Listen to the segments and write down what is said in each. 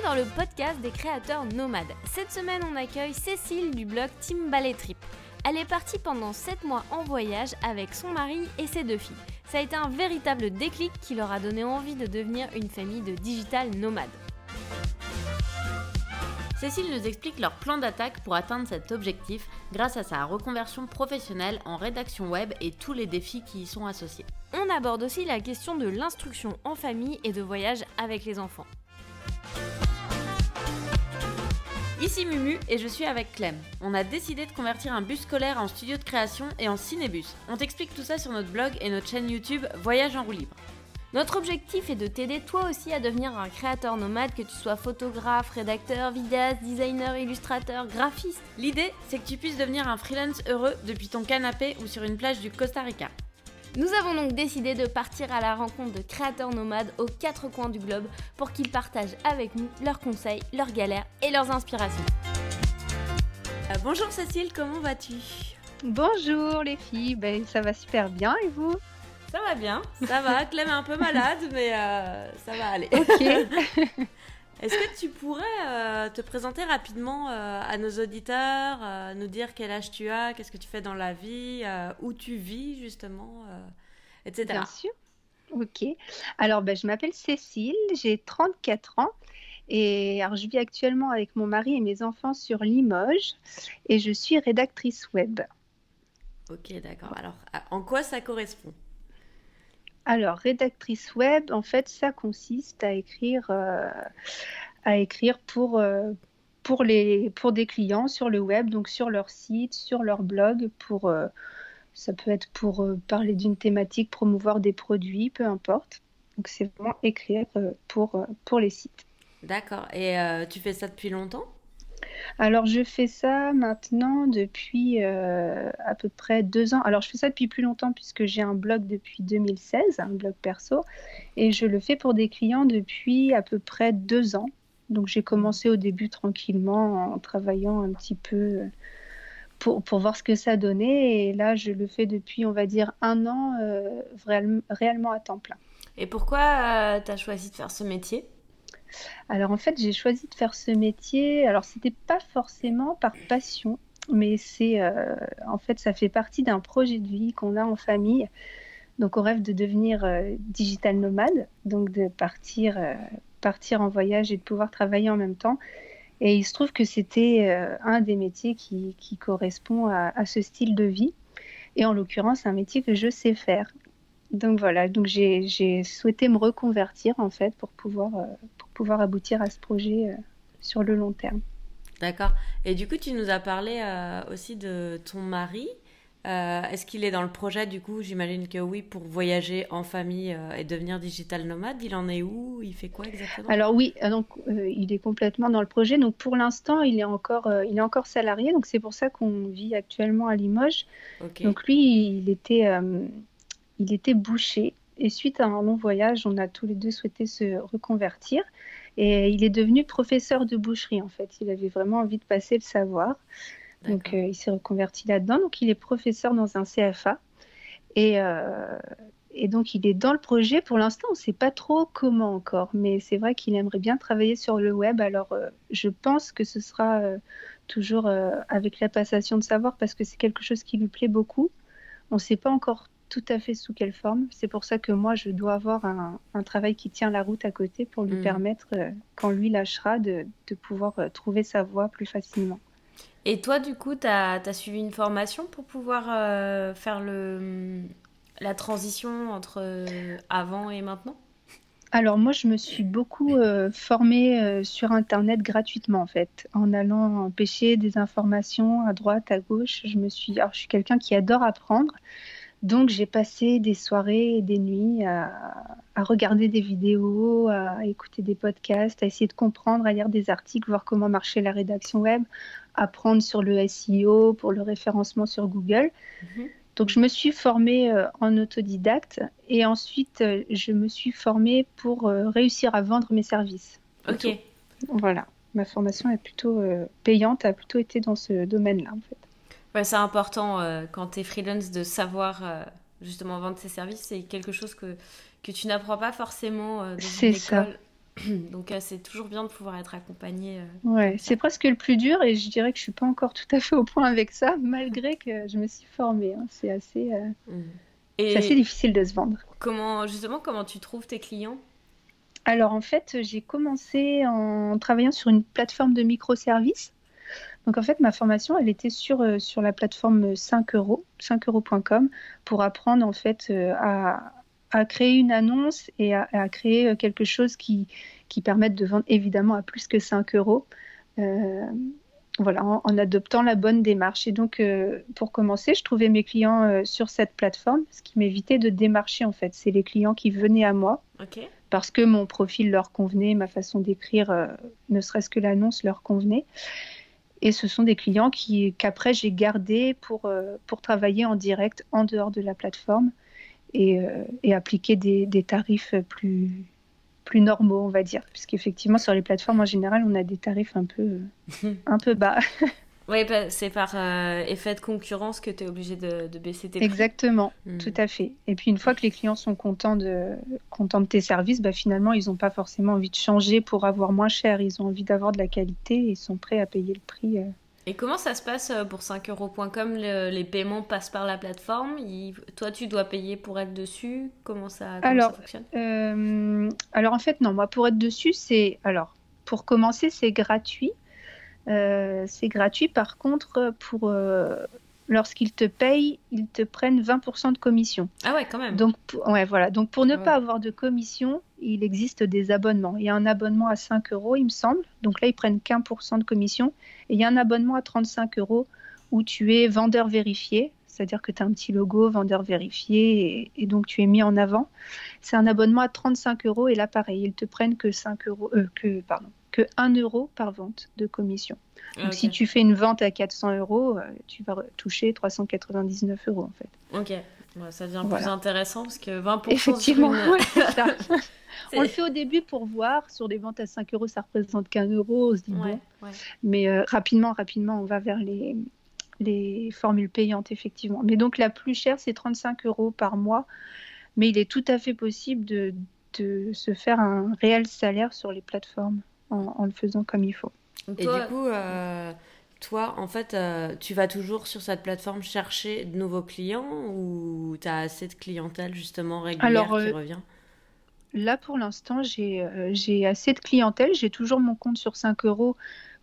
Bienvenue dans le podcast des créateurs nomades. Cette semaine, on accueille Cécile du blog Team Ballet Trip. Elle est partie pendant 7 mois en voyage avec son mari et ses deux filles. Ça a été un véritable déclic qui leur a donné envie de devenir une famille de digital nomades. Cécile nous explique leur plan d'attaque pour atteindre cet objectif grâce à sa reconversion professionnelle en rédaction web et tous les défis qui y sont associés. On aborde aussi la question de l'instruction en famille et de voyage avec les enfants. Ici Mumu et je suis avec Clem. On a décidé de convertir un bus scolaire en studio de création et en cinébus. On t'explique tout ça sur notre blog et notre chaîne YouTube Voyage en roue libre. Notre objectif est de t'aider toi aussi à devenir un créateur nomade, que tu sois photographe, rédacteur, vidéaste, designer, illustrateur, graphiste. L'idée, c'est que tu puisses devenir un freelance heureux depuis ton canapé ou sur une plage du Costa Rica. Nous avons donc décidé de partir à la rencontre de créateurs nomades aux quatre coins du globe pour qu'ils partagent avec nous leurs conseils, leurs galères et leurs inspirations. Euh, bonjour Cécile, comment vas-tu? Bonjour les filles, ben, ça va super bien et vous? Ça va bien, ça va. Clem est un peu malade, mais euh, ça va aller. Ok. Est-ce que tu pourrais euh, te présenter rapidement euh, à nos auditeurs, euh, nous dire quel âge tu as, qu'est-ce que tu fais dans la vie, où tu vis justement, etc. Bien sûr. Ok. Alors, ben, je m'appelle Cécile, j'ai 34 ans et alors, je vis actuellement avec mon mari et mes enfants sur Limoges et je suis rédactrice web. Ok, d'accord. Alors, en quoi ça correspond? Alors, rédactrice web, en fait, ça consiste à écrire, euh, à écrire pour, euh, pour, les, pour des clients sur le web, donc sur leur site, sur leur blog, pour, euh, ça peut être pour parler d'une thématique, promouvoir des produits, peu importe. Donc, c'est vraiment écrire pour, pour les sites. D'accord. Et tu fais ça depuis longtemps? Alors, je fais ça maintenant depuis euh, à peu près deux ans. Alors, je fais ça depuis plus longtemps puisque j'ai un blog depuis 2016, un blog perso, et je le fais pour des clients depuis à peu près deux ans. Donc, j'ai commencé au début tranquillement en travaillant un petit peu euh, pour, pour voir ce que ça donnait. Et là, je le fais depuis, on va dire, un an euh, réel- réellement à temps plein. Et pourquoi tu as choisi de faire ce métier? Alors en fait, j'ai choisi de faire ce métier. Alors c'était pas forcément par passion, mais c'est euh, en fait ça fait partie d'un projet de vie qu'on a en famille. Donc on rêve de devenir euh, digital nomade, donc de partir euh, partir en voyage et de pouvoir travailler en même temps. Et il se trouve que c'était un des métiers qui, qui correspond à, à ce style de vie. Et en l'occurrence, un métier que je sais faire. Donc voilà, donc j'ai souhaité me reconvertir en fait pour pouvoir, euh, pour pouvoir aboutir à ce projet euh, sur le long terme. D'accord. Et du coup, tu nous as parlé euh, aussi de ton mari. Euh, Est-ce qu'il est dans le projet du coup? J'imagine que oui, pour voyager en famille euh, et devenir digital nomade. Il en est où? Il fait quoi exactement? Alors oui, donc euh, il est complètement dans le projet. Donc pour l'instant, il est encore, il est encore salarié. Donc c'est pour ça qu'on vit actuellement à Limoges. Donc lui, il était, il était boucher. Et suite à un long voyage, on a tous les deux souhaité se reconvertir. Et il est devenu professeur de boucherie en fait. Il avait vraiment envie de passer le savoir. Donc euh, il s'est reconverti là-dedans. Donc il est professeur dans un CFA. Et, euh, et donc il est dans le projet. Pour l'instant, on ne sait pas trop comment encore. Mais c'est vrai qu'il aimerait bien travailler sur le web. Alors euh, je pense que ce sera toujours avec la passation de savoir parce que c'est quelque chose qui lui plaît beaucoup. On ne sait pas encore tout à fait sous quelle forme. C'est pour ça que moi, je dois avoir un, un travail qui tient la route à côté pour lui Mhm. permettre, euh, quand lui lâchera, de, de pouvoir euh, trouver sa voie plus facilement. Et toi, du coup, tu as, suivi une formation pour pouvoir euh, faire le, la transition entre avant et maintenant? Alors moi, je me suis beaucoup euh, formée euh, sur Internet gratuitement en fait, en allant pêcher des informations à droite, à gauche. Je me suis, alors je suis quelqu'un qui adore apprendre, donc j'ai passé des soirées et des nuits à, à regarder des vidéos, à écouter des podcasts, à essayer de comprendre, à lire des articles, voir comment marchait la rédaction web, apprendre sur le SEO pour le référencement sur Google. Mhm. Donc, je me suis formée euh, en autodidacte et ensuite, euh, je me suis formée pour euh, réussir à vendre mes services. Ok. Voilà, ma formation est plutôt payante, a plutôt été dans ce domaine-là, en fait. Ouais, c'est important euh, quand tu es freelance de savoir euh, justement vendre ses services. C'est quelque chose que, que tu n'apprends pas forcément euh, dans une ça. école. Donc c'est toujours bien de pouvoir être accompagné. ouais, c'est presque le plus dur et je dirais que je suis pas encore tout à fait au point avec ça, malgré que je me suis formée. Hein. C'est assez, c'est assez difficile de se vendre. Comment, justement, comment tu trouves tes clients? Alors en fait, j'ai commencé en travaillant sur une plateforme de microservices. Donc en fait, ma formation, elle était sur, euh, sur la plateforme 5 euros, 5 euros.com, pour apprendre en fait euh, à, à, créer une annonce et à, créer euh, quelque chose qui, qui permette de vendre évidemment à plus que 5 euros. voilà, en, adoptant la bonne démarche. Et donc, pour commencer, je trouvais mes clients sur cette plateforme, ce qui m'évitait de démarcher en fait. C'est les clients qui venaient à moi. Parce que mon profil leur convenait, ma façon d'écrire, ne serait-ce que l'annonce leur convenait. Et ce sont des clients qui, qu'après j'ai gardés pour, euh, pour travailler en direct en dehors de la plateforme et, euh, et appliquer des, des, tarifs plus, plus normaux, on va dire. Puisqu'effectivement, sur les plateformes en général, on a des tarifs un peu, un peu bas. Oui, bah, c'est par euh, effet de concurrence que tu es obligé de, baisser tes prix. Exactement, hmm. tout à fait. Et puis une fois que les clients sont contents de, contents de tes services, bah, finalement, ils n'ont pas forcément envie de changer pour avoir moins cher. Ils ont envie d'avoir de la qualité et ils sont prêts à payer le prix. Euh. Et comment ça se passe euh, pour 5euros.com Les paiements passent par la plateforme? Toi, tu dois payer pour être dessus? Comment ça, alors, ça fonctionne? Alors en fait, non. Moi, pour être dessus, c'est... Alors, pour commencer, c'est gratuit. Euh, c'est gratuit. Par contre, pour euh, lorsqu'ils te payent, ils te prennent 20% de commission. Ah ouais, quand même. Donc, ouais, voilà. Donc, pour ne pas avoir de commission, il existe des abonnements. Il y a un abonnement à 5 euros, il me semble. Donc là, ils prennent 15% de commission. Et il y a un abonnement à 35 euros où tu es vendeur vérifié. C'est-à-dire que tu as un petit logo, vendeur vérifié, et, donc tu es mis en avant. C'est un abonnement à 35 euros, et là, pareil, ils te prennent que 5 euros, euh, que, pardon, que 1 euro par vente de commission. Donc si tu fais une vente à 400 euros, euh, tu vas toucher 399 euros en fait. Ok, ça devient plus intéressant parce que 20% Effectivement, On le fait au début pour voir. Sur des ventes à 5 euros, ça représente qu'un euro. On se dit bon. Mais euh, rapidement, rapidement, on va vers les, les formules payantes, effectivement. Mais donc la plus chère, c'est 35 euros par mois. Mais il est tout à fait possible de, de se faire un réel salaire sur les plateformes en, le faisant comme il faut. Et du coup, euh, toi, en fait, euh, tu vas toujours sur cette plateforme chercher de nouveaux clients ou tu as assez de clientèle justement régulière qui euh, revient? Là, pour l'instant, j'ai assez de clientèle. J'ai toujours mon compte sur 5 euros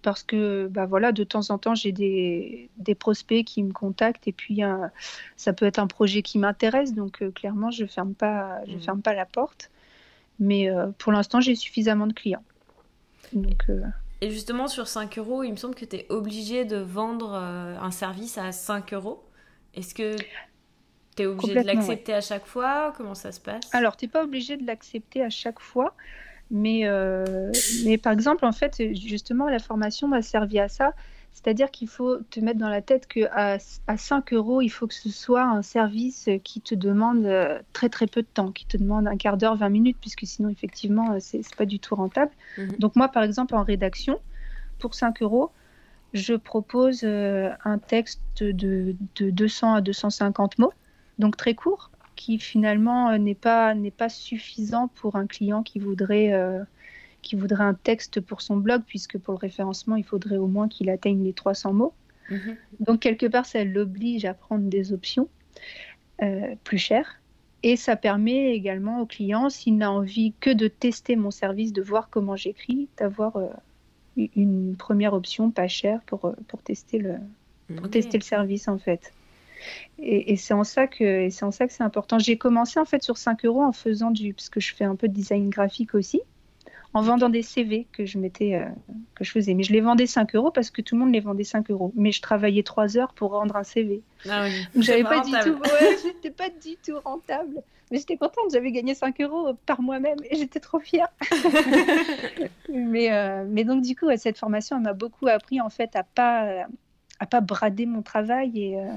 parce que bah voilà, de temps en temps, j'ai des, des, prospects qui me contactent et puis ça peut être un projet qui m'intéresse. Donc, clairement, je ne ferme, pas, je mmh. ferme pas la porte. Mais pour l'instant, j'ai suffisamment de clients. Euh, Et justement, sur 5 euros, il me semble que tu es obligé de vendre euh, un service à 5 euros. Est-ce que tu es obligé de l'accepter à chaque fois? Comment ça se passe? Alors, tu n'es pas obligé de l'accepter à chaque fois. Mais, euh, mais par exemple, en fait, justement, la formation m'a servi à ça. C'est-à-dire qu'il faut te mettre dans la tête qu'à à 5 euros, il faut que ce soit un service qui te demande euh, très très peu de temps, qui te demande un quart d'heure, 20 minutes, puisque sinon, effectivement, euh, c'est pas du tout rentable. Mhm. Donc moi, par exemple, en rédaction, pour 5 euros, je propose euh, un texte de, de, 200 à 250 mots, donc très court, qui finalement n'est pas, pas suffisant pour un client qui voudrait qui voudrait un texte pour son blog, puisque pour le référencement, il faudrait au moins qu'il atteigne les 300 mots. Mhm. Donc, quelque part, ça l'oblige à prendre des options euh, plus chères. Et ça permet également au client, s'il n'a envie que de tester mon service, de voir comment j'écris, d'avoir euh, une première option pas chère pour, euh, pour, tester, le, pour tester le service, en fait. Et, et c'est en ça que c'est en ça que c'est important. J'ai commencé en fait sur 5 euros en faisant du parce que je fais un peu de design graphique aussi en vendant des CV que je mettais, euh, que je faisais. Mais je les vendais 5 euros parce que tout le monde les vendait 5 euros. Mais je travaillais 3 heures pour rendre un CV. Ah oui. j'avais pas du tout, ouais, j'étais pas du tout rentable. Mais j'étais contente, j'avais gagné 5 euros par moi-même et j'étais trop fière. mais, euh, mais donc du coup, cette formation, elle m'a beaucoup appris en fait à pas, à pas brader mon travail et, euh,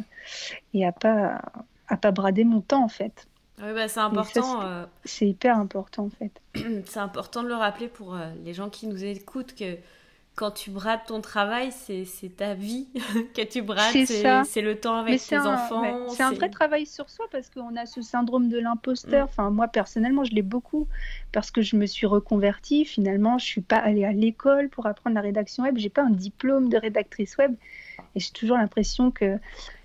et à pas, à pas brader mon temps en fait. Oui, bah, c'est important. Euh, c'est hyper important en fait. c'est important de le rappeler pour euh, les gens qui nous écoutent que quand tu brades ton travail, c'est ta vie que tu brades, c'est le temps avec tes enfants. C'est un vrai travail sur soi parce qu'on a ce syndrome de l'imposteur. Mm. Enfin, moi personnellement, je l'ai beaucoup parce que je me suis reconvertie. Finalement, je suis pas allée à l'école pour apprendre la rédaction web. J'ai pas un diplôme de rédactrice web et j'ai toujours l'impression que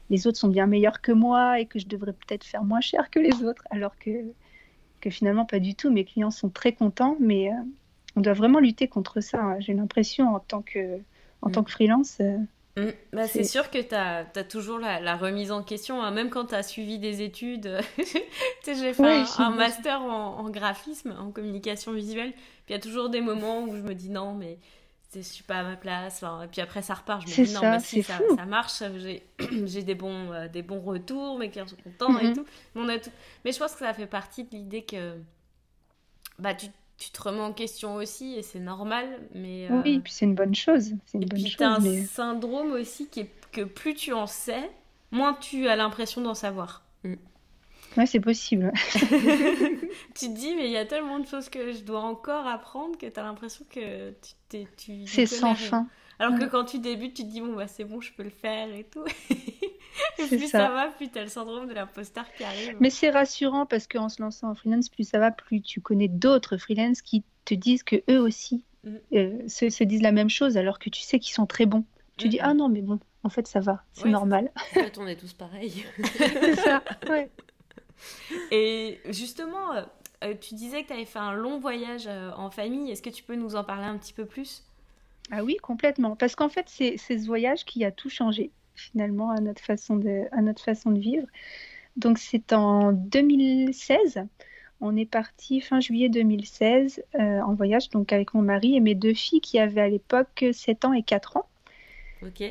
les autres sont bien meilleurs que moi et que je devrais peut-être faire moins cher que les autres, alors que que finalement pas du tout. Mes clients sont très contents, mais euh, on doit vraiment lutter contre ça. Hein. J'ai l'impression en tant que, en tant mm. que freelance. Euh, mm. bah, c'est sûr que tu as, toujours la, remise en question, hein. même quand tu as suivi des études. j'ai fait un, master en, graphisme, en communication visuelle. Il y a toujours des moments où je me dis non, mais je suis pas à ma place. et puis après, ça repart. Je me dis non, mais si, ça, ça, marche. J'ai des, bons, euh, des bons retours, mes clients sont contents et mm-hmm. tout. On a tout. Mais je pense que ça fait partie de l'idée que bah, tu tu te remets en question aussi et c'est normal. Mais, euh, Oui, et puis c'est une bonne chose. C'est une et bonne puis tu as un syndrome aussi qui est que plus tu en sais, moins tu as l'impression d'en savoir. Mm. Ouais, c'est possible. tu te dis, mais il y a tellement de choses que je dois encore apprendre que tu as l'impression que tu, tu C'est sans fin. Alors que quand tu débutes, tu te dis, bon, bah c'est bon, je peux le faire et tout. Et plus ça. va, plus tu as le syndrome de l'imposteur qui arrive. Mais c'est rassurant parce qu'en se lançant en freelance, plus ça va, plus tu connais d'autres freelance qui te disent que eux aussi mm. euh, se, disent la même chose alors que tu sais qu'ils sont très bons. Tu dis, ah non, mais bon, en fait, ça va, c'est normal. En fait, on est tous pareils. c'est ça, ouais. Et justement, euh, euh, tu disais que tu avais fait un long voyage en famille. Est-ce que tu peux nous en parler un petit peu plus? Ah oui, complètement. Parce qu'en fait, c'est ce voyage qui a tout changé finalement à notre façon de, à notre façon de vivre. Donc c'est en 2016. On est parti fin juillet 2016 euh, en voyage donc avec mon mari et mes deux filles qui avaient à l'époque 7 ans et 4 ans.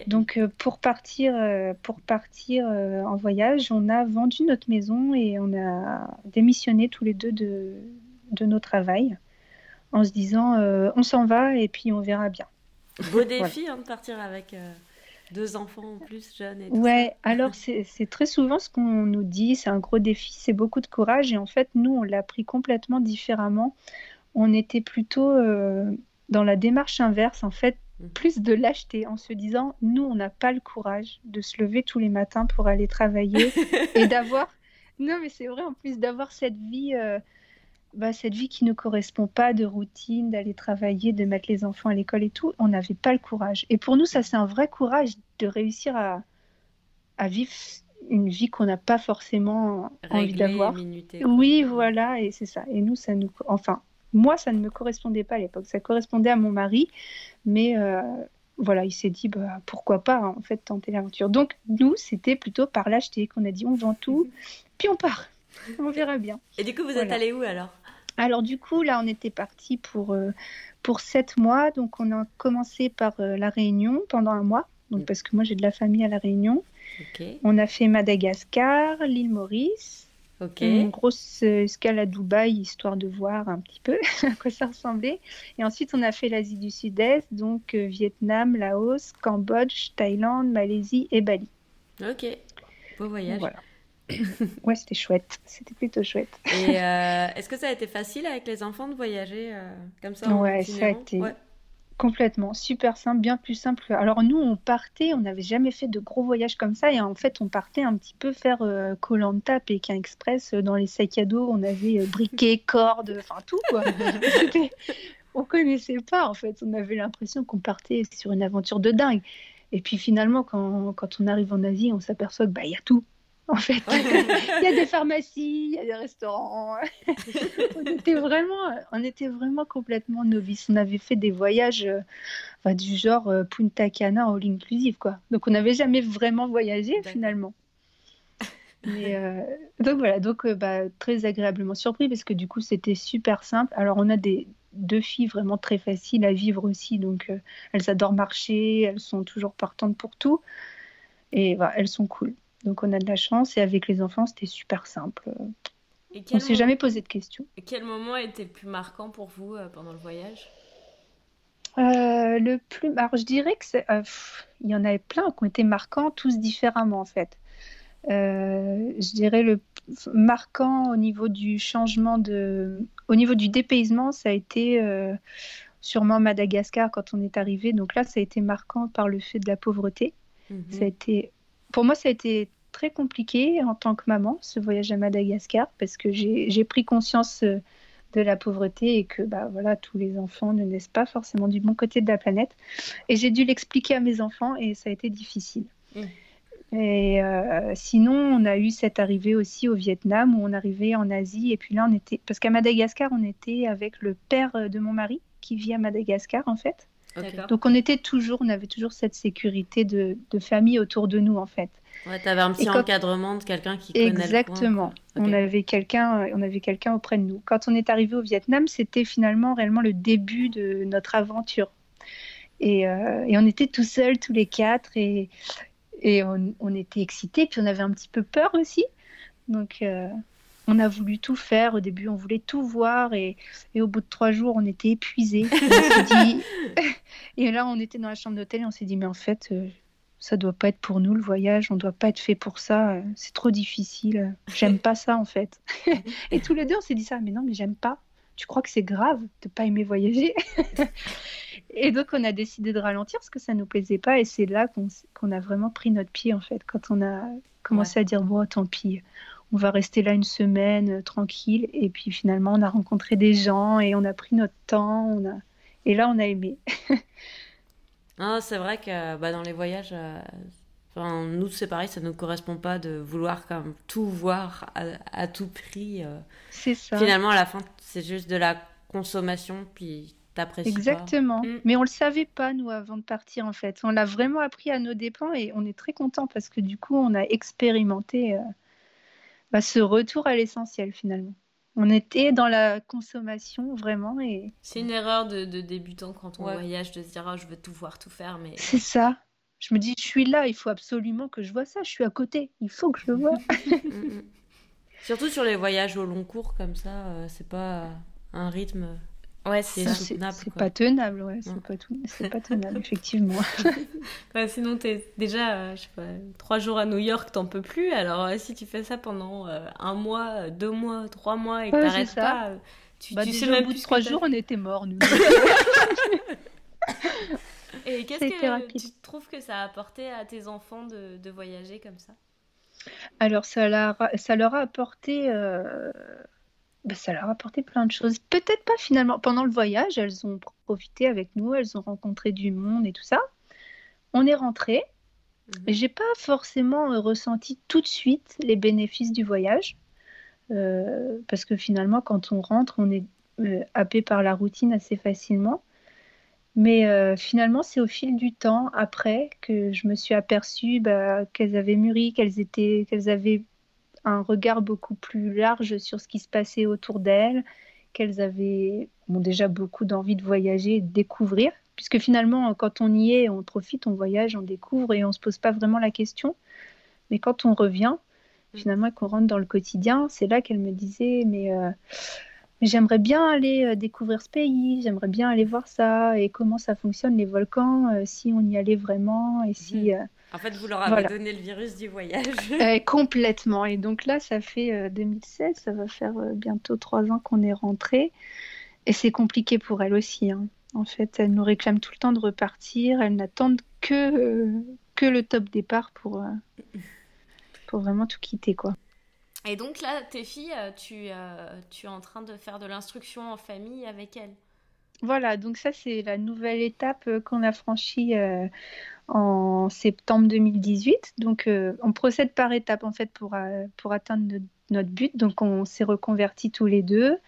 Donc euh, pour partir, euh, pour partir en voyage, on a vendu notre maison et on a démissionné tous les deux de, de nos travails en se disant on s'en va et puis on verra bien. Beau défi hein, de partir avec deux enfants en plus jeunes. Et ouais, alors c'est très souvent ce qu'on nous dit, c'est un gros défi, c'est beaucoup de courage. Et en fait, nous, on l'a pris complètement différemment. On était plutôt euh, dans la démarche inverse, en fait. Plus de lâcheté, en se disant, nous, on n'a pas le courage de se lever tous les matins pour aller travailler et d'avoir... Non, mais c'est vrai, en plus d'avoir cette vie... Euh, bah, cette vie qui ne correspond pas de routine, d'aller travailler, de mettre les enfants à l'école et tout, on n'avait pas le courage. Et pour nous, ça, c'est un vrai courage de réussir à, à vivre une vie qu'on n'a pas forcément envie d'avoir. Oui, voilà, et c'est ça. Et nous, ça nous. Enfin, moi, ça ne me correspondait pas à l'époque. Ça correspondait à mon mari, mais euh, voilà, il s'est dit bah, pourquoi pas, en fait, tenter l'aventure. Donc, nous, c'était plutôt par l'acheter qu'on a dit on vend tout, puis on part. On verra bien. Et du coup, vous êtes allé où alors? Alors du coup, là, on était parti pour, euh, pour sept mois. Donc on a commencé par euh, la Réunion pendant un mois, donc, mm. parce que moi j'ai de la famille à la Réunion. On a fait Madagascar, l'île Maurice, une grosse euh, escale à Dubaï, histoire de voir un petit peu à quoi ça ressemblait. Et ensuite, on a fait l'Asie du Sud-Est, donc Vietnam, Laos, Cambodge, Thaïlande, Malaisie et Bali. Ok, beau voyage. Voilà. ouais, c'était chouette. C'était plutôt chouette. Et euh, est-ce que ça a été facile avec les enfants de voyager euh, comme ça Ouais, ça a été complètement super simple, bien plus simple. Alors nous, on partait, on n'avait jamais fait de gros voyages comme ça, et en fait, on partait un petit peu faire euh, Colanta, Pékin Express dans les sacs à dos. On avait briquet, cordes, enfin tout quoi. on connaissait pas en fait. On avait l'impression qu'on partait sur une aventure de dingue. Et puis finalement, quand, quand on arrive en Asie, on s'aperçoit qu'il bah, y a tout en fait. il y a des pharmacies, il y a des restaurants. on, était vraiment, on était vraiment complètement novices. On avait fait des voyages euh, du genre euh, Punta Cana all inclusive, quoi. Donc on n'avait jamais vraiment voyagé finalement. Euh, donc voilà, donc bah, très agréablement surpris parce que du coup c'était super simple. Alors on a des deux filles vraiment très faciles à vivre aussi, donc elles adorent marcher, elles sont toujours partantes pour tout et voilà, elles sont cool. Donc on a de la chance et avec les enfants c'était super simple. on ne s'est jamais posé de questions. Et quel moment était le plus marquant pour vous euh, pendant le voyage? Euh, Le plus, alors je dirais que c'est, euh, il y en avait plein qui ont été marquants, tous différemment en fait. je dirais le marquant au niveau du changement de, au niveau du dépaysement, ça a été sûrement Madagascar quand on est arrivé. Donc là, ça a été marquant par le fait de la pauvreté. Mhm. Ça a été, pour moi, ça a été très compliqué en tant que maman, ce voyage à Madagascar, parce que j'ai pris conscience euh, de la pauvreté et que bah, voilà, tous les enfants ne naissent pas forcément du bon côté de la planète. Et j'ai dû l'expliquer à mes enfants et ça a été difficile. Mhm. Et euh, sinon, on a eu cette arrivée aussi au Vietnam où on arrivait en Asie. Et puis là, on était. Parce qu'à Madagascar, on était avec le père de mon mari qui vit à Madagascar, en fait. Donc on était toujours, on avait toujours cette sécurité de, famille autour de nous, en fait. Ouais, tu avais un petit encadrement de quelqu'un qui connaît Exactement. Le coin, on avait quelqu'un, on avait quelqu'un auprès de nous. Quand on est arrivé au Vietnam, c'était finalement réellement le début de notre aventure. Et, euh, et on était tout seuls, tous les quatre, et, et on, était excités, puis on avait un petit peu peur aussi. Donc, euh, on a voulu tout faire. Au début, on voulait tout voir. Et, au bout de trois jours, on était épuisés. et là, on était dans la chambre d'hôtel et on s'est dit, mais en fait, euh, ça doit pas être pour nous le voyage. On doit pas être fait pour ça. C'est trop difficile. J'aime pas ça, en fait. et tous les deux, on s'est dit ça. Mais non, mais j'aime pas. Tu crois que c'est grave de pas aimer voyager? Et donc, on a décidé de ralentir parce que ça nous plaisait pas. Et c'est là qu'on a vraiment pris notre pied, en fait, quand on a commencé à dire, bon, tant pis, on va rester là une semaine euh, tranquille. Et puis finalement, on a rencontré des gens et on a pris notre temps. On a... Et là, on a aimé. ah, c'est vrai que bah, dans les voyages, euh, enfin, nous, c'est pareil, ça ne nous correspond pas de vouloir comme, tout voir à, tout prix. Euh. C'est ça. Finalement, à la fin, c'est juste de la consommation, puis Exactement. Mm. Mais on le savait pas, nous, avant de partir, en fait. On l'a vraiment appris à nos dépens et on est très content parce que du coup, on a expérimenté euh, bah, ce retour à l'essentiel, finalement. On était dans la consommation, vraiment. et C'est une erreur de, débutant quand on voyage, de se dire, oh, je veux tout voir, tout faire. mais C'est ça. Je me dis, je suis là, il faut absolument que je vois ça. Je suis à côté, il faut que je le vois. Mm, mm. Surtout sur les voyages au long cours, comme ça, euh, c'est pas un rythme Ouais, c'est pas tenable, ouais, c'est pas, tout... pas tenable, effectivement. ouais, sinon, t'es déjà, euh, je sais pas, trois jours à New York, t'en peux plus. Alors, euh, si tu fais ça pendant euh, un mois, deux mois, trois mois et que t'arrêtes pas, tu, bah, tu sais même plus. trois jours, on était morts, nous. et qu'est-ce que tu trouves que ça a apporté à tes enfants de, de voyager comme ça? Alors, ça, ça, leur a apporté bah, ça leur a apporté plein de choses. Peut-être pas finalement. Pendant le voyage, elles ont profité avec nous, elles ont rencontré du monde et tout ça. On est rentré. mhm. J'ai pas forcément euh, ressenti tout de suite les bénéfices du voyage. Euh, parce que finalement, quand on rentre, on est euh, happé par la routine assez facilement. Mais finalement, c'est au fil du temps, après, que je me suis aperçue bah, qu'elles avaient mûri, qu'elles étaient, qu'elles avaient un regard beaucoup plus large sur ce qui se passait autour d'elles, qu'elles avaient déjà beaucoup d'envie de voyager et de découvrir, puisque finalement, quand on y est, on profite, on voyage, on découvre et on ne se pose pas vraiment la question. Mais quand on revient, mm. finalement, qu'on rentre dans le quotidien, c'est là qu'elle me disait, mais, euh, j'aimerais bien aller euh, découvrir ce pays, j'aimerais bien aller voir ça, et comment ça fonctionne les volcans, euh, si on y allait vraiment, et si... Mm. En fait, vous leur avez donné le virus du voyage. Euh, complètement. Et donc là, ça fait 2016, euh, ça va faire euh, bientôt trois ans qu'on est rentré. Et c'est compliqué pour elles aussi. Hein. En fait, elles nous réclament tout le temps de repartir. Elles n'attendent que, que le top départ pour, pour vraiment tout quitter. quoi. Et donc là, tes filles, tu, tu es en train de faire de l'instruction en famille avec elles? Voilà, donc ça c'est la nouvelle étape qu'on a franchie en septembre 2018. Donc, euh, on procède par étapes en fait pour, euh, atteindre notre, but. Donc, on s'est reconvertis tous les deux.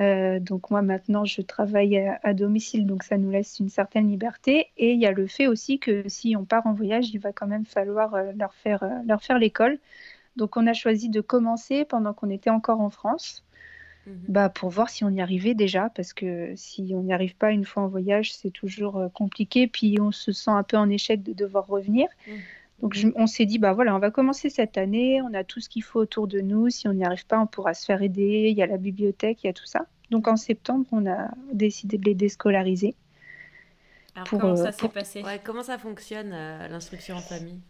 Euh, donc, moi maintenant, je travaille à, domicile, donc ça nous laisse une certaine liberté. Et il y a le fait aussi que si on part en voyage, il va quand même falloir leur faire l'école. Donc, on a choisi de commencer pendant qu'on était encore en France. Mhm. bah, pour voir si on y arrivait déjà, parce que si on n'y arrive pas une fois en voyage, c'est toujours euh, compliqué, puis on se sent un peu en échec de devoir revenir. Mhm. Donc on s'est dit, bah voilà, on va commencer cette année, on a tout ce qu'il faut autour de nous, si on n'y arrive pas, on pourra se faire aider, il y a la bibliothèque, il y a tout ça. Donc en septembre, on a décidé de les déscolariser. Alors comment ça euh, s'est passé? Comment ça fonctionne euh, l'instruction en famille?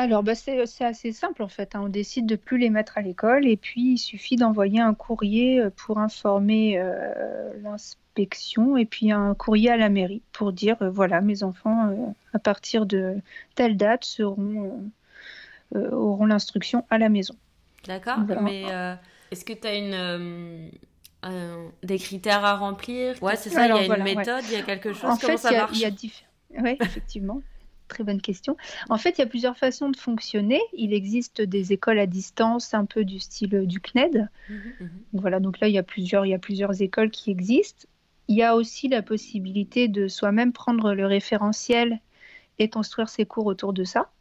Alors, bah, c'est assez simple en fait. Hein. On décide de plus les mettre à l'école et puis il suffit d'envoyer un courrier euh, pour informer euh, inspection et puis un courrier à la mairie pour dire voilà, mes enfants, à partir de telle date, seront, auront l'instruction à la maison. D'accord, mais est-ce que tu as une euh, des critères à remplir? Ouais, c'est ça, il y a une méthode, il y a quelque chose. En Comment fait, ça marche? y a, Oui, effectivement. Très bonne question. En fait, il y a plusieurs façons de fonctionner. Il existe des écoles à distance, un peu du style euh, du CNED. Mhm, mhm. Voilà, donc là, il y, a plusieurs, il y a plusieurs écoles qui existent. Il y a aussi la possibilité de soi-même prendre le référentiel et construire ses cours autour de ça.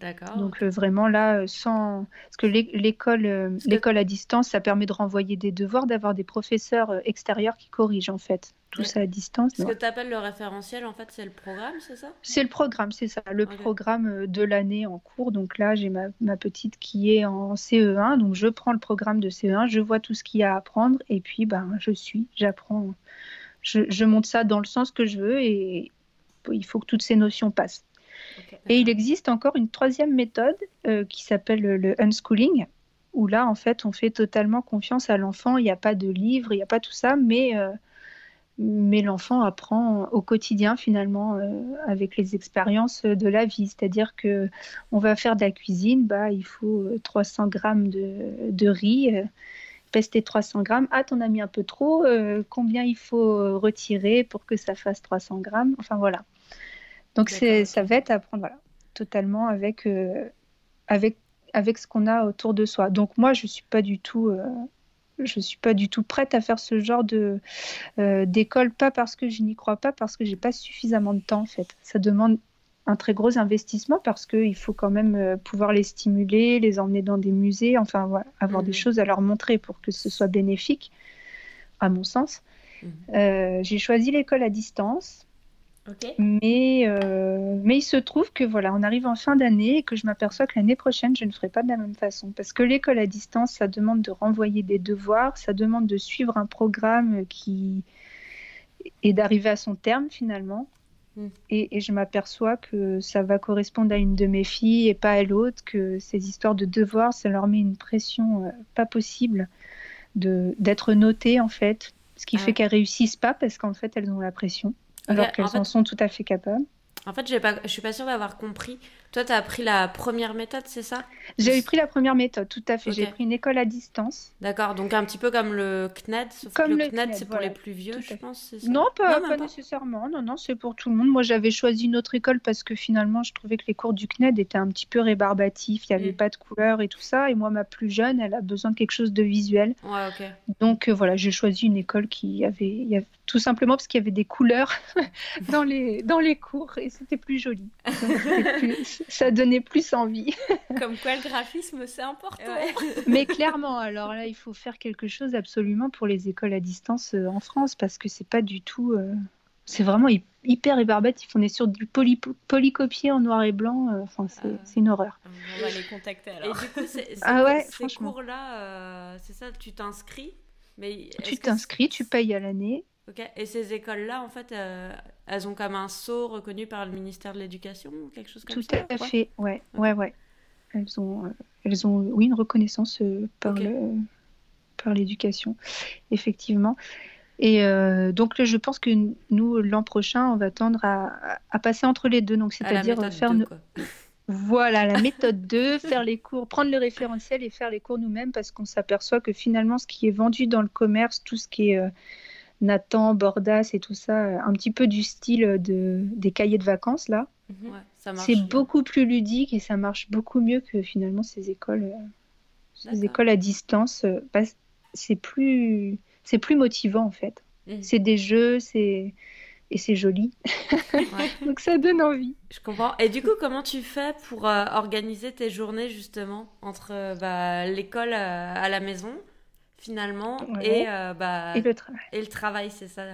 D'accord. Donc euh, vraiment là, euh, sans parce que l'école, euh, l'école à distance, ça permet de renvoyer des devoirs, d'avoir des professeurs extérieurs qui corrigent en fait tout ça à distance. Ce que tu appelles le référentiel, en fait, c'est le programme, c'est ça? C'est le programme, c'est ça, le programme de l'année en cours. Donc là, j'ai ma, ma, petite qui est en CE1, donc je prends le programme de CE1, je vois tout ce qu'il y a à apprendre et puis ben je suis, j'apprends, je, je monte ça dans le sens que je veux et il faut que toutes ces notions passent. Et il existe encore une troisième méthode euh, qui s'appelle le unschooling, où là, en fait, on fait totalement confiance à l'enfant. Il n'y a pas de livre, il n'y a pas tout ça, mais, euh, l'enfant apprend au quotidien, finalement, euh, avec les expériences de la vie. C'est-à-dire que on va faire de la cuisine, bah, il faut 300 grammes de, de riz pester 300 grammes. Ah, t'en as mis un peu trop. combien il faut retirer pour que ça fasse 300 grammes? Enfin voilà. Donc c'est, ça va être à apprendre voilà, totalement avec, euh, avec, avec ce qu'on a autour de soi. Donc moi, je suis pas du tout, euh, je suis pas du tout prête à faire ce genre de euh, d'école, pas parce que je n'y crois pas, parce que j'ai pas suffisamment de temps en fait. Ça demande un très gros investissement parce qu'il faut quand même pouvoir les stimuler, les emmener dans des musées, enfin voilà, avoir des mmh. choses à leur montrer pour que ce soit bénéfique, à mon sens. Mmh. j'ai choisi l'école à distance mais, euh, mais il se trouve que voilà, on arrive en fin d'année et que je m'aperçois que l'année prochaine, je ne ferai pas de la même façon. Parce que l'école à distance, ça demande de renvoyer des devoirs, ça demande de suivre un programme qui et d'arriver à son terme finalement. Hmm. Et, je m'aperçois que ça va correspondre à une de mes filles et pas à l'autre, que ces histoires de devoirs, ça leur met une pression euh, pas possible d'être notées en fait, ce qui ah fait qu'elles réussissent pas parce qu'en fait elles ont la pression alors qu'elles en, sont tout à fait capables. En fait, je ne suis pas sûre d'avoir compris. Toi, tu as pris la première méthode, c'est ça? J'ai pris la première méthode, tout à fait. J'ai pris une école à distance. D'accord, donc un petit peu comme le CNED, sauf comme que le, CNED, c'est pour les plus vieux, je pense. Ça? Non, pas, pas, nécessairement. Non, non, c'est pour tout le monde. Moi, j'avais choisi une autre école parce que finalement, je trouvais que les cours du CNED étaient un petit peu rébarbatifs. Il n'y avait mm. pas de couleurs et tout ça. Et moi, ma plus jeune, elle a besoin de quelque chose de visuel. Ouais. Donc, euh, voilà, j'ai choisi une école qui avait, y avait tout simplement parce qu'il y avait des couleurs dans, les, dans les cours et c'était plus joli. ça donnait plus envie. Comme quoi le graphisme c'est important. Mais clairement, alors là, il faut faire quelque chose absolument pour les écoles à distance euh, en France parce que c'est pas du tout. Euh, c'est vraiment hyper rébarbatif. On est sur du poly polycopier en noir et blanc. Euh, enfin, ah. c'est une horreur. On va les contacter alors. Et du coup, ah ouais, ces cours-là, c'est ça, tu t'inscris mais tu t'inscris, tu payes à l'année. Ok. Et ces écoles-là, en fait, euh, elles ont comme un sceau reconnu par le ministère de l'Éducation ou quelque chose comme ça Tout à fait, ouais, ouais, ouais. Elles ont, euh, elles ont, oui, une reconnaissance euh, par le, par l'éducation, effectivement. Et donc, je pense que nous, l'an prochain, on va tendre à, à, passer entre les deux. Donc, c'est-à-dire faire. Voilà, la méthode 2, faire les cours, prendre le référentiel et faire les cours nous-mêmes parce qu'on s'aperçoit que finalement, ce qui est vendu dans le commerce, tout ce qui est Nathan, Bordas et tout ça, un petit peu du style de, des cahiers de vacances là. Mhm. c'est beaucoup plus ludique et ça marche beaucoup mieux que finalement ces écoles, euh, ces écoles à distance. Euh, c'est plus, c'est plus motivant en fait. Mhm. C'est des jeux, c'est et c'est joli. Donc ça donne envie. Je comprends. Et du coup, comment tu fais pour euh, organiser tes journées justement entre bah, l'école à la maison finalement et, euh, bah, et, le travail. Et le travail, c'est ça.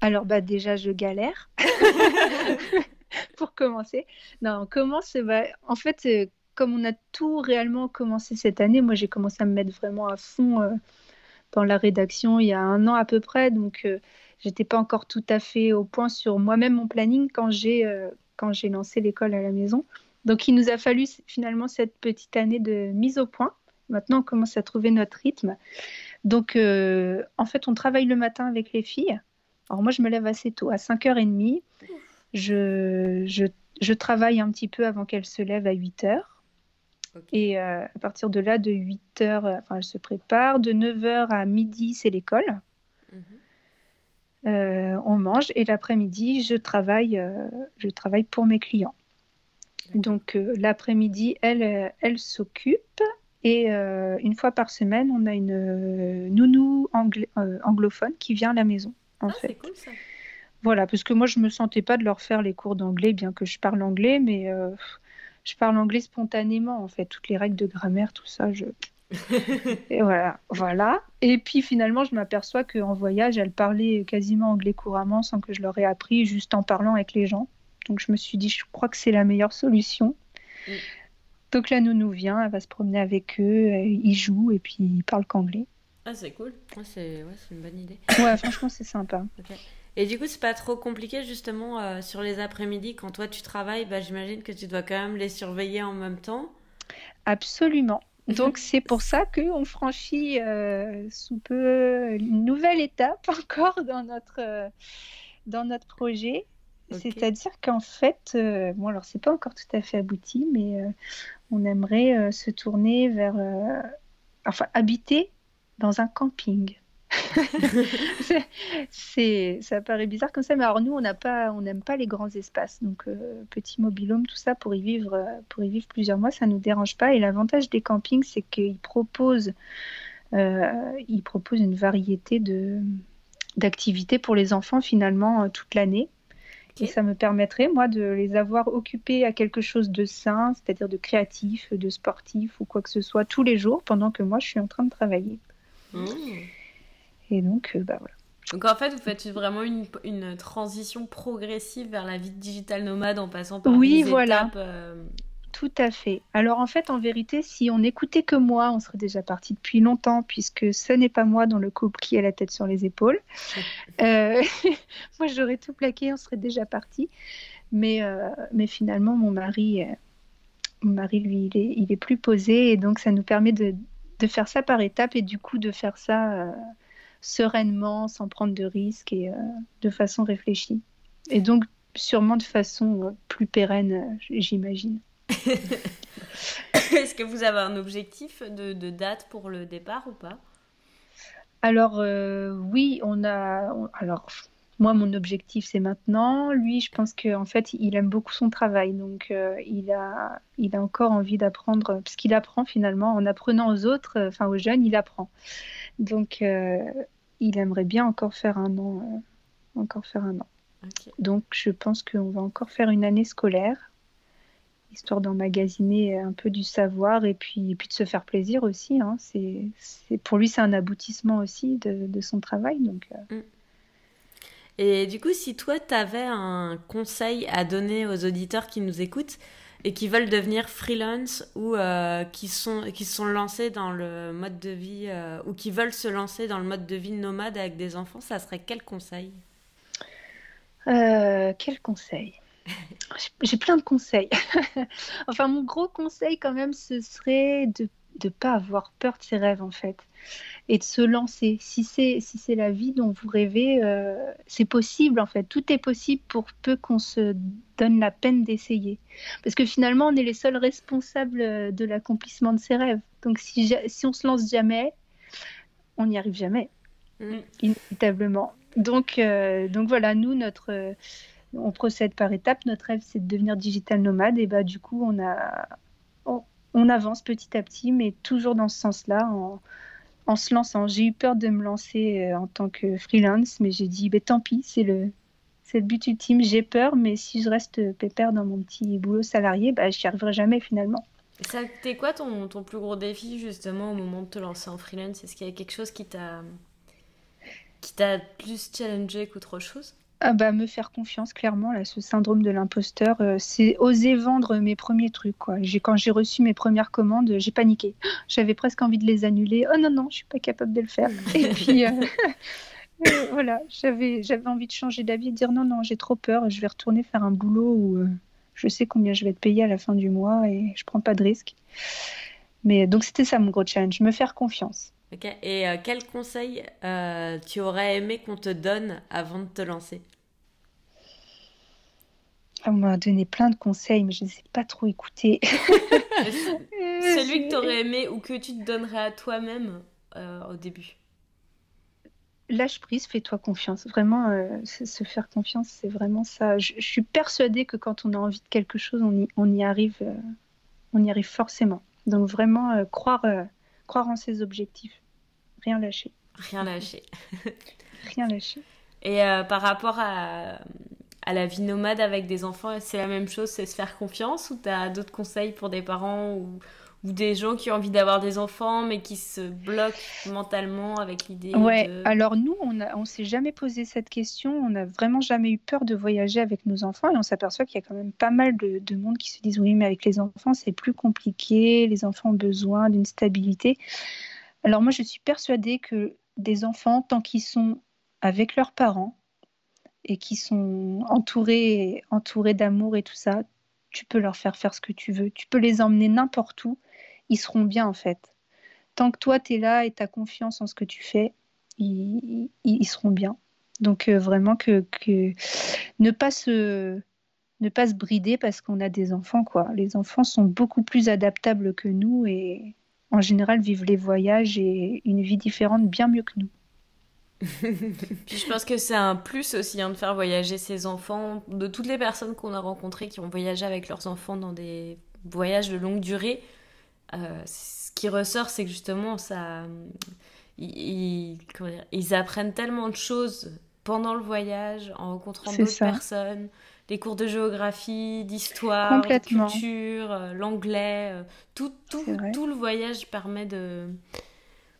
Alors bah déjà je galère pour commencer. Non, on commence. Bah, en fait, euh, comme on a tout réellement commencé cette année, moi j'ai commencé à me mettre vraiment à fond euh, dans la rédaction il y a un an à peu près, donc j'étais pas encore tout à fait au point sur moi-même mon planning quand j'ai quand j'ai lancé l'école à la maison. Donc il nous a fallu finalement cette petite année de mise au point Maintenant, on commence à trouver notre rythme. Donc, euh, en fait, on travaille le matin avec les filles. Alors moi, je me lève assez tôt, à 5h30. Je, je, je travaille un petit peu avant qu'elle se lève à 8h. Et euh, à partir de là, de 8h, enfin, elle se prépare. De 9h à midi, c'est l'école. Mhm. Euh, on mange et l'après-midi, je travaille, euh, je travaille pour mes clients. Donc l'après-midi, elle, elle s'occupe et une fois par semaine, on a une nounou anglophone qui vient à la maison. En ah, fait. Cool, ça. Voilà, parce que moi, je me sentais pas de leur faire les cours d'anglais, bien que je parle anglais, mais je parle anglais spontanément, en fait. Toutes les règles de grammaire, tout ça, je. et voilà, voilà. Et puis finalement, je m'aperçois qu'en voyage, elle parlait quasiment anglais couramment sans que je l'aurais appris, juste en parlant avec les gens. Donc je me suis dit, je crois que c'est la meilleure solution. Mm. Donc la nounou vient, elle va se promener avec eux, ils jouent et puis ils parlent qu'anglais. Ah, c'est cool. c'est une bonne idée. Ouais, franchement, c'est sympa. Et du coup, c'est pas trop compliqué justement euh, sur les après-midi quand toi tu travailles, bah, j'imagine que tu dois quand même les surveiller en même temps. Absolument. Donc c'est pour ça qu'on franchit euh, sous peu une nouvelle étape encore dans notre, euh, dans notre projet. C'est-à-dire qu'en fait, bon alors c'est pas encore tout à fait abouti, mais on aimerait se tourner vers, enfin habiter dans un camping. c'est, ça paraît bizarre comme ça, mais alors nous, on n'a pas, on n'aime pas les grands espaces. Donc, euh, petit mobilhome, tout ça, pour y vivre, euh, pour y vivre plusieurs mois, ça nous dérange pas. Et l'avantage des campings, c'est qu'ils proposent, euh, ils proposent une variété de d'activités pour les enfants finalement toute l'année. Et ça me permettrait, moi, de les avoir occupés à quelque chose de sain, c'est-à-dire de créatif, de sportif ou quoi que ce soit, tous les jours, pendant que moi, je suis en train de travailler. Mmh. Et donc, euh, bah voilà. Donc en fait, vous faites vraiment une, une, transition progressive vers la vie digital nomade en passant par oui, voilà. Euh, Tout à fait. Alors en fait, en vérité, si on n'écoutait que moi, on serait déjà parti depuis longtemps, puisque ce n'est pas moi dans le couple qui a la tête sur les épaules. Euh, moi, j'aurais tout plaqué, on serait déjà parti. Mais, mais finalement, mon mari, mon mari, lui, il est, il est plus posé, et donc ça nous permet de, de faire ça par étapes, et du coup de faire ça sereinement, sans prendre de risques et euh, de façon réfléchie. Et donc, sûrement de façon euh, plus pérenne, euh, j'imagine. Est-ce que vous avez un objectif de, date pour le départ ou pas? Alors, oui, on a. alors, moi, mon objectif, c'est maintenant. Lui, je pense qu'en fait, il aime beaucoup son travail. Donc, il, a, il a encore envie d'apprendre, parce qu'il apprend finalement en apprenant aux autres, enfin aux jeunes, il apprend. Donc, il aimerait bien encore faire un an. Euh, encore faire un an. Donc, je pense qu'on va encore faire une année scolaire, histoire d'emmagasiner un peu du savoir et puis, puis de se faire plaisir aussi. Hein. C'est, pour lui, c'est un aboutissement aussi de, son travail. Donc, euh. mm. Et du coup, si toi, tu avais un conseil à donner aux auditeurs qui nous écoutent, et qui veulent devenir freelance ou euh, qui, sont, qui sont lancés dans le mode de vie euh, ou qui veulent se lancer dans le mode de vie nomade avec des enfants, ça serait quel conseil? Euh, Quel conseil? J'ai plein de conseils. enfin, mon gros conseil quand même, ce serait de ne pas avoir peur de ses rêves en fait et de se lancer. Si c'est si c'est la vie dont vous rêvez, euh, c'est possible en fait. Tout est possible pour peu qu'on se donne la peine d'essayer. Parce que finalement, on est les seuls responsables euh, de l'accomplissement de ses rêves. Donc si, si on se lance jamais, on n'y arrive jamais, mm. inévitablement. Donc euh, donc voilà, nous notre on procède par étapes. Notre rêve, c'est de devenir digital nomade. Et bah, du coup, on, a, on, avance petit à petit, mais toujours dans ce sens-là, en, en se lançant. J'ai eu peur de me lancer euh, en tant que freelance, mais j'ai dit, bah, tant pis, c'est le, c'est le but ultime. J'ai peur, mais si je reste pépère dans mon petit boulot salarié, bah, je n'y arriverai jamais finalement. Ça, t'es quoi ton, ton, plus gros défi justement au moment de te lancer en freelance? Est-ce qu'il y a quelque chose qui t'a qui t'a plus challengé qu'autre chose? Ah bah, me faire confiance, clairement, là, ce syndrome de l'imposteur, euh, c'est oser vendre mes premiers trucs. Quoi. Quand j'ai reçu mes premières commandes, j'ai paniqué. J'avais presque envie de les annuler. Oh non, non, je suis pas capable de le faire. Et puis, euh, euh, voilà, j'avais envie de changer d'avis et de dire non, non, j'ai trop peur, je vais retourner faire un boulot où je sais combien je vais être payé à la fin du mois et je prends pas de risque. Mais donc, c'était ça mon gros challenge, me faire confiance. Ok. Et euh, quel conseil euh, tu aurais aimé qu'on te donne avant de te lancer? Ah, On m'a donné plein de conseils, mais je ne sais pas trop écouter. Celui que tu aurais aimé ou que tu te donnerais à toi-même au début? Lâche prise, fais-toi confiance. Vraiment, se faire confiance, c'est vraiment ça. Je, suis persuadée que quand on a envie de quelque chose, on y, on y arrive, on y arrive forcément. Donc vraiment croire, croire en ses objectifs rien lâcher. Rien lâcher. rien lâcher. Et euh, par rapport à, à, la vie nomade avec des enfants, c'est la même chose, c'est se faire confiance ou tu as d'autres conseils pour des parents ou, ou des gens qui ont envie d'avoir des enfants mais qui se bloquent mentalement avec l'idée Ouais, alors nous, on ne on s'est jamais posé cette question, on n'a vraiment jamais eu peur de voyager avec nos enfants et on s'aperçoit qu'il y a quand même pas mal de, de monde qui se disent oui mais avec les enfants c'est plus compliqué, les enfants ont besoin d'une stabilité. Alors moi, je suis persuadée que des enfants, tant qu'ils sont avec leurs parents et qui sont entourés, entourés d'amour et tout ça, tu peux leur faire faire ce que tu veux. Tu peux les emmener n'importe où. Ils seront bien en fait. Tant que toi, tu es là et tu as confiance en ce que tu fais, ils, seront bien. Donc euh, vraiment que, ne pas se ne pas se brider parce qu'on a des enfants quoi. Les enfants sont beaucoup plus adaptables que nous et, en général, vivent les voyages et une vie différente bien mieux que nous. Puis je pense que c'est un plus aussi hein, de faire voyager ses enfants, de toutes les personnes qu'on a rencontrées qui ont voyagé avec leurs enfants dans des voyages de longue durée. Euh, ce qui ressort, c'est que justement, ça, ils, ils, apprennent tellement de choses pendant le voyage, en rencontrant d'autres personnes les cours de géographie, d'histoire, de culture, euh, l'anglais, euh, tout, tout, tout, le voyage permet de,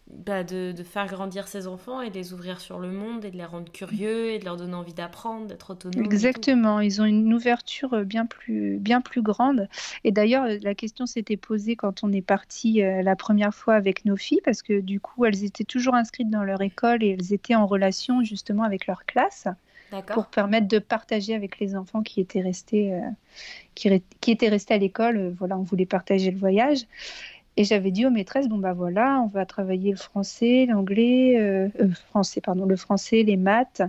bah, de, de, faire grandir ses enfants et de les ouvrir sur le monde et de les rendre curieux et de leur donner envie d'apprendre, d'être autonomes. Exactement, ils ont une ouverture euh, bien plus, bien plus grande. Et d'ailleurs, la question s'était posée quand on est parti la première fois avec nos filles, parce que du coup, elles étaient toujours inscrites dans leur école et elles étaient en relation justement avec leur classe pour permettre de partager avec les enfants qui étaient restés, euh, qui, qui, étaient restés à l'école. Euh, voilà, on voulait partager le voyage. Et j'avais dit aux maîtresses, bon bah voilà, on va travailler le français, l'anglais, euh, français, pardon, le français, les maths.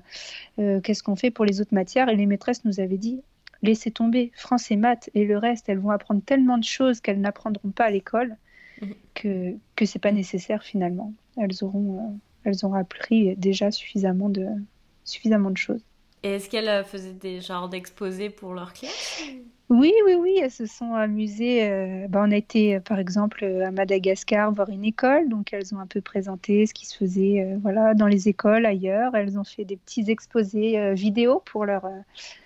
Qu'est-ce qu'on fait pour les autres matières? Et les maîtresses nous avaient dit, laissez tomber, français, maths et le reste, elles vont apprendre tellement de choses qu'elles n'apprendront pas à l'école mmh. que que c'est pas nécessaire finalement. Elles auront, elles auront appris déjà suffisamment de suffisamment de choses. Et est-ce qu'elles euh, faisaient des genres d'exposés pour leurs classe oui, oui, oui, elles se sont amusées. Euh, bah, on a été, euh, par exemple, à Madagascar voir une école, donc elles ont un peu présenté ce qui se faisait voilà, dans les écoles ailleurs. Elles ont fait des petits exposés vidéo pour leur,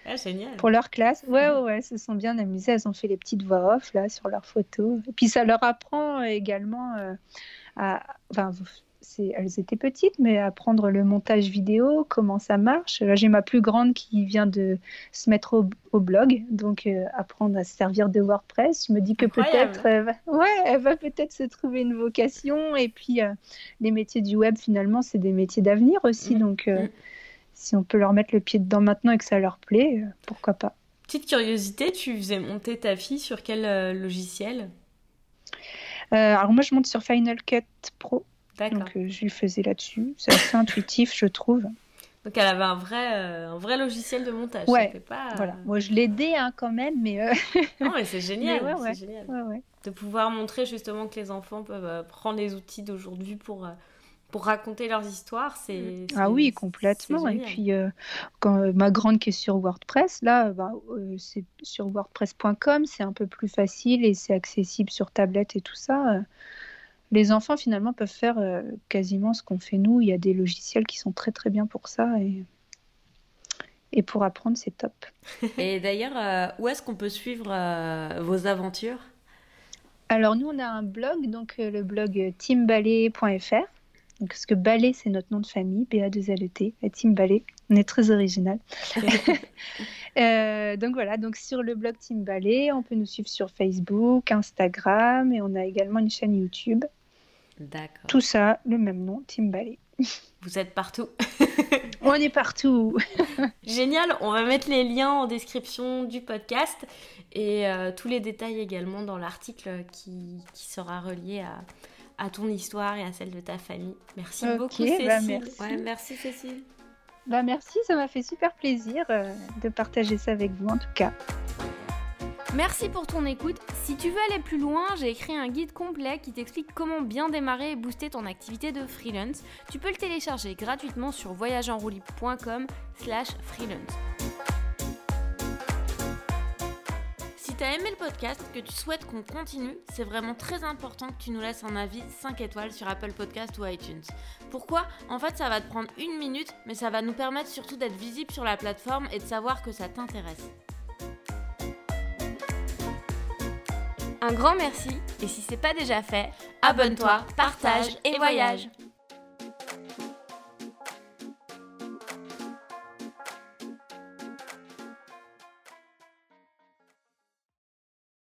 ah, pour leur classe. Ouais, ouais, ouais, elles se sont bien amusées. Elles ont fait les petites voix off là, sur leurs photos. Et puis ça leur apprend également à. Enfin, elles étaient petites, mais apprendre le montage vidéo, comment ça marche. Là, j'ai ma plus grande qui vient de se mettre au, blog, donc euh, apprendre à se servir de WordPress. Je me dis que peut-être, ouais, elle va peut-être se trouver une vocation. Et puis, euh, les métiers du web, finalement, c'est des métiers d'avenir aussi. Mm. Donc, euh, mm. si on peut leur mettre le pied dedans maintenant et que ça leur plaît, pourquoi pas. Petite curiosité, tu faisais monter ta fille sur quel logiciel? Alors, moi, je monte sur Final Cut Pro. Donc euh, je lui faisais là-dessus. C'est assez intuitif, je trouve. Donc elle avait un vrai, euh, un vrai logiciel de montage. Ouais. Pas, Voilà. Euh, moi je l'aidais hein, quand même, mais. non, mais c'est génial. ouais, génial. De pouvoir montrer justement que les enfants peuvent prendre les outils d'aujourd'hui pour pour raconter leurs histoires, c'est ah oui complètement. Et puis quand ma grande qui est sur WordPress, là, bah, c'est sur WordPress.com, c'est un peu plus facile et c'est accessible sur tablette et tout ça les enfants finalement peuvent faire euh, quasiment ce qu'on fait nous. Il y a des logiciels qui sont très très bien pour ça et, et pour apprendre c'est top. et d'ailleurs, euh, où est-ce qu'on peut suivre euh, vos aventures? Alors nous on a un blog, donc le blog teamballet.fr. Parce que Ballet, c'est notre nom de famille, B-A-2-L-E-T, Team Ballet. On est très original. donc voilà, donc sur le blog Team Ballet, on peut nous suivre sur Facebook, Instagram et on a également une chaîne YouTube. D'accord. Tout ça, le même nom, Team Ballet. Vous êtes partout. On est partout. Génial. On va mettre les liens en description du podcast et euh, tous les détails également dans l'article qui, sera relié à ton histoire et à celle de ta famille. Merci beaucoup bah, Cécile. merci. merci Cécile. Bah merci, ça m'a fait super plaisir euh, de partager ça avec vous en tout cas. Merci pour ton écoute. Si tu veux aller plus loin, j'ai écrit un guide complet qui t'explique comment bien démarrer et booster ton activité de freelance. Tu peux le télécharger gratuitement sur voyageenroulib.com slash freelance. Si tu as aimé le podcast, que tu souhaites qu'on continue, c'est vraiment très important que tu nous laisses un avis 5 étoiles sur Apple Podcast ou iTunes. Pourquoi? En fait, ça va te prendre une minute, mais ça va nous permettre surtout d'être visible sur la plateforme et de savoir que ça t'intéresse. Un grand merci. Et si c'est pas déjà fait, Abonne-toi, partage et voyage